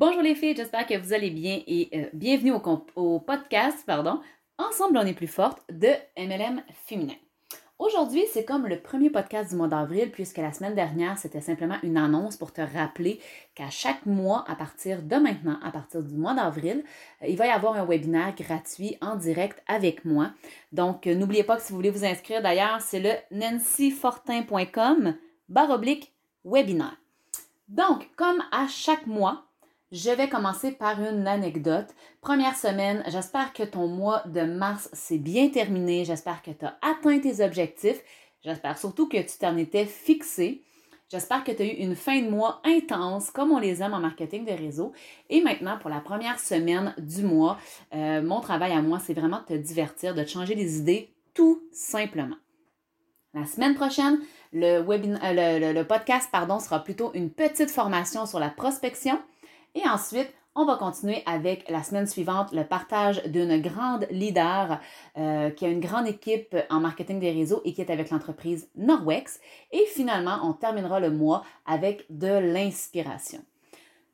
Bonjour les filles, j'espère que vous allez bien et euh, bienvenue au, podcast, pardon, Ensemble on est plus forte de MLM féminin. Aujourd'hui, c'est comme le premier podcast du mois d'avril, puisque la semaine dernière, c'était simplement une annonce pour te rappeler qu'à chaque mois, à partir de maintenant, à partir du mois d'avril, euh, il va y avoir un webinaire gratuit en direct avec moi. Donc, euh, n'oubliez pas que si vous voulez vous inscrire, d'ailleurs, c'est le nancyfortin.com barre oblique webinaire. Donc, comme à chaque mois, je vais commencer par une anecdote. Première semaine, j'espère que ton mois de mars s'est bien terminé. J'espère que tu as atteint tes objectifs. J'espère surtout que tu t'en étais fixé. J'espère que tu as eu une fin de mois intense, comme on les aime en marketing de réseau. Et maintenant, pour la première semaine du mois, euh, mon travail à moi, c'est vraiment de te divertir, de te changer les idées, tout simplement. La semaine prochaine, le, euh, le podcast pardon, sera plutôt une petite formation sur la prospection. Et ensuite, on va continuer avec la semaine suivante le partage d'une grande leader euh, qui a une grande équipe en marketing des réseaux et qui est avec l'entreprise Norwex. Et finalement, on terminera le mois avec de l'inspiration.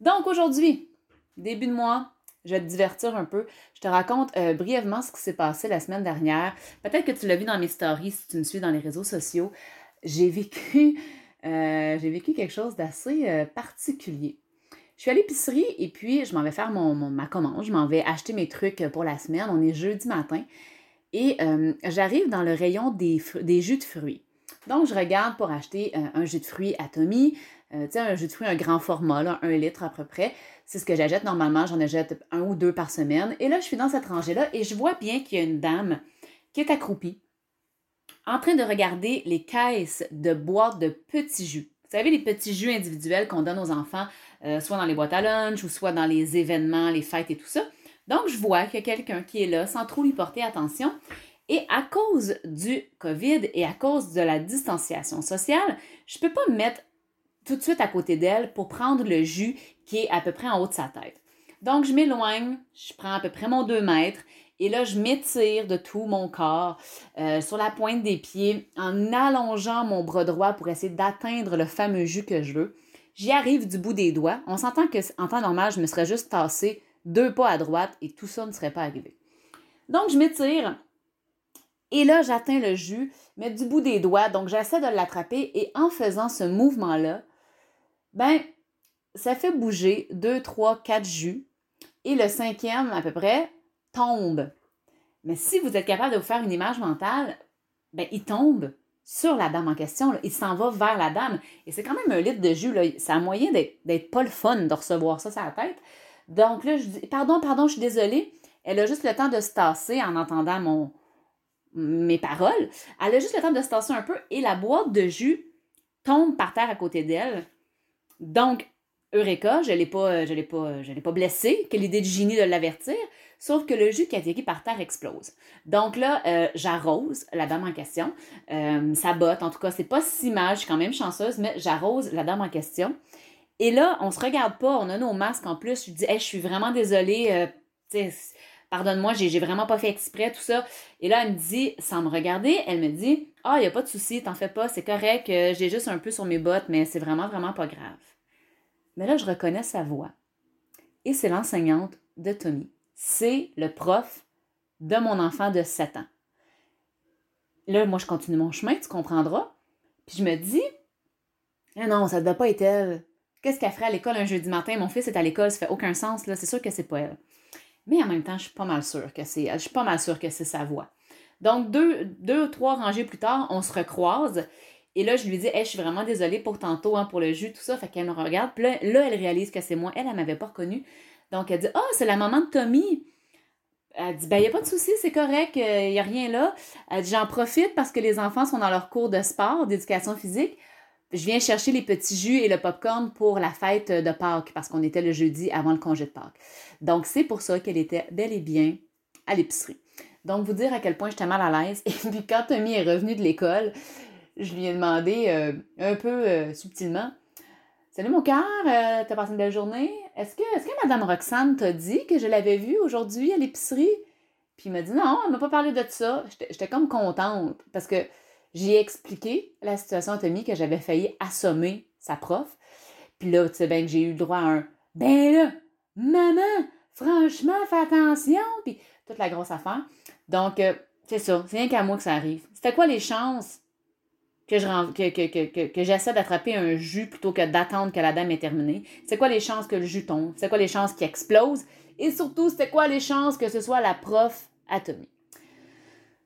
Donc aujourd'hui, début de mois, je vais te divertir un peu. Je te raconte euh, brièvement ce qui s'est passé la semaine dernière. Peut-être que tu l'as vu dans mes stories si tu me suis dans les réseaux sociaux. J'ai vécu, euh, j'ai vécu quelque chose d'assez particulier. Je suis à l'épicerie et puis je m'en vais faire ma commande. Je m'en vais acheter mes trucs pour la semaine. On est jeudi matin. Et euh, j'arrive dans le rayon des, jus de fruits. Donc, je regarde pour acheter euh, un jus de fruits à Tommy. Euh, tu sais, un jus de fruits, un grand format, un litre à peu près. C'est ce que j'achète normalement. J'en achète un ou deux par semaine. Et là, je suis dans cette rangée-là et je vois bien qu'il y a une dame qui est accroupie en train de regarder les caisses de boîtes de petits jus. Vous savez, les petits jus individuels qu'on donne aux enfants euh, soit dans les boîtes à lunch ou soit dans les événements, les fêtes et tout ça. Donc, je vois qu'il y a quelqu'un qui est là sans trop lui porter attention. Et à cause du COVID et à cause de la distanciation sociale, je ne peux pas me mettre tout de suite à côté d'elle pour prendre le jus qui est à peu près en haut de sa tête. Donc, je m'éloigne, je prends à peu près mon 2 mètres et là, je m'étire de tout mon corps euh, sur la pointe des pieds en allongeant mon bras droit pour essayer d'atteindre le fameux jus que je veux. J'y arrive du bout des doigts. On s'entend qu'en temps normal, je me serais juste tassé deux pas à droite et tout ça ne serait pas arrivé. Donc, je m'étire et là, j'atteins le jus, mais du bout des doigts. Donc, j'essaie de l'attraper et en faisant ce mouvement-là, ben, ça fait bouger deux, trois, quatre jus et le cinquième, à peu près, tombe. Mais si vous êtes capable de vous faire une image mentale, ben, il tombe sur la dame en question. Il s'en va vers la dame. Et c'est quand même un litre de jus. Là. Ça a moyen d'être pas le fun de recevoir ça sur la tête. Donc là, je dis Pardon, pardon, je suis désolée. Elle a juste le temps de se tasser en entendant mon, mes paroles. Elle a juste le temps de se tasser un peu et la boîte de jus tombe par terre à côté d'elle. Donc, Eureka, je ne l'ai pas, je l'ai je l'ai pas blessée. Quelle idée de génie de l'avertir. Sauf que le jus qui a atterri par terre explose. Donc là, euh, j'arrose la dame en question. Euh, ça botte, en tout cas, c'est pas si mal, je suis quand même chanceuse, mais j'arrose la dame en question. Et là, on se regarde pas, on a nos masques en plus. Je dis, je suis vraiment désolée, euh, pardonne-moi, j'ai, vraiment pas fait exprès, tout ça. Et là, elle me dit, sans me regarder, elle me dit, ah, il n'y a pas de souci, t'en fais pas, c'est correct, j'ai juste un peu sur mes bottes, mais c'est vraiment, vraiment pas grave. Mais là, je reconnais sa voix. Et c'est l'enseignante de Tommy c'est le prof de mon enfant de 7 ans. Là, moi, je continue mon chemin, tu comprendras. Puis je me dis, ah non, ça ne doit pas être elle. Qu'est-ce qu'elle ferait à l'école un jeudi matin? Mon fils est à l'école, ça fait aucun sens, là. C'est sûr que c'est pas elle. Mais en même temps, je suis pas mal sûre que c'est elle. Je suis pas mal sûre que c'est sa voix. Donc, deux, deux ou trois rangées plus tard, on se recroise. Et là, je lui dis, je suis vraiment désolée pour tantôt, hein, pour le jus, tout ça. Fait qu'elle me regarde. Puis là, là, elle réalise que c'est moi. Elle, elle m'avait pas reconnue. Donc, elle dit Ah, oh, c'est la maman de Tommy. Elle dit, ben, il n'y a pas de souci, c'est correct, il euh, n'y a rien là. Elle dit, j'en profite parce que les enfants sont dans leur cours de sport, d'éducation physique. Je viens chercher les petits jus et le popcorn pour la fête de Pâques parce qu'on était le jeudi avant le congé de Pâques. Donc, c'est pour ça qu'elle était bel et bien à l'épicerie. Donc, vous dire à quel point j'étais mal à l'aise. Et puis, quand Tommy est revenu de l'école, je lui ai demandé euh, un peu euh, subtilement Salut mon cœur, t'as passé une belle journée? Est-ce que, est que Mme Roxane t'a dit que je l'avais vue aujourd'hui à l'épicerie? Puis il m'a dit non, elle m'a pas parlé de ça. J'étais comme contente parce que j'ai expliqué la situation à Tommy que j'avais failli assommer sa prof. Puis là, tu sais bien que j'ai eu le droit à un Ben là, Maman, franchement, fais attention, puis toute la grosse affaire. Donc, euh, c'est ça, c'est rien qu'à moi que ça arrive. C'était quoi les chances que, je, que, que, j'essaie d'attraper un jus plutôt que d'attendre que la dame ait terminé? C'est quoi les chances que le jus tombe? C'est quoi les chances qu'il explose? Et surtout, c'était quoi les chances que ce soit la prof atomique?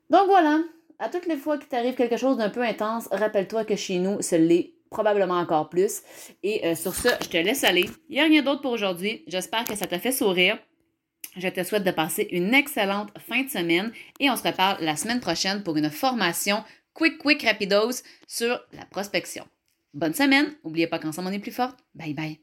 Donc voilà, à toutes les fois qu'il t'arrive quelque chose d'un peu intense, rappelle-toi que chez nous, ce l'est probablement encore plus. Et euh, sur ce, je te laisse aller. Il n'y a rien d'autre pour aujourd'hui. J'espère que ça t'a fait sourire. Je te souhaite de passer une excellente fin de semaine et on se reparle la semaine prochaine pour une formation quick, quick, rapidos sur la prospection. Bonne semaine. N'oubliez pas qu'ensemble on est plus fort. Bye bye.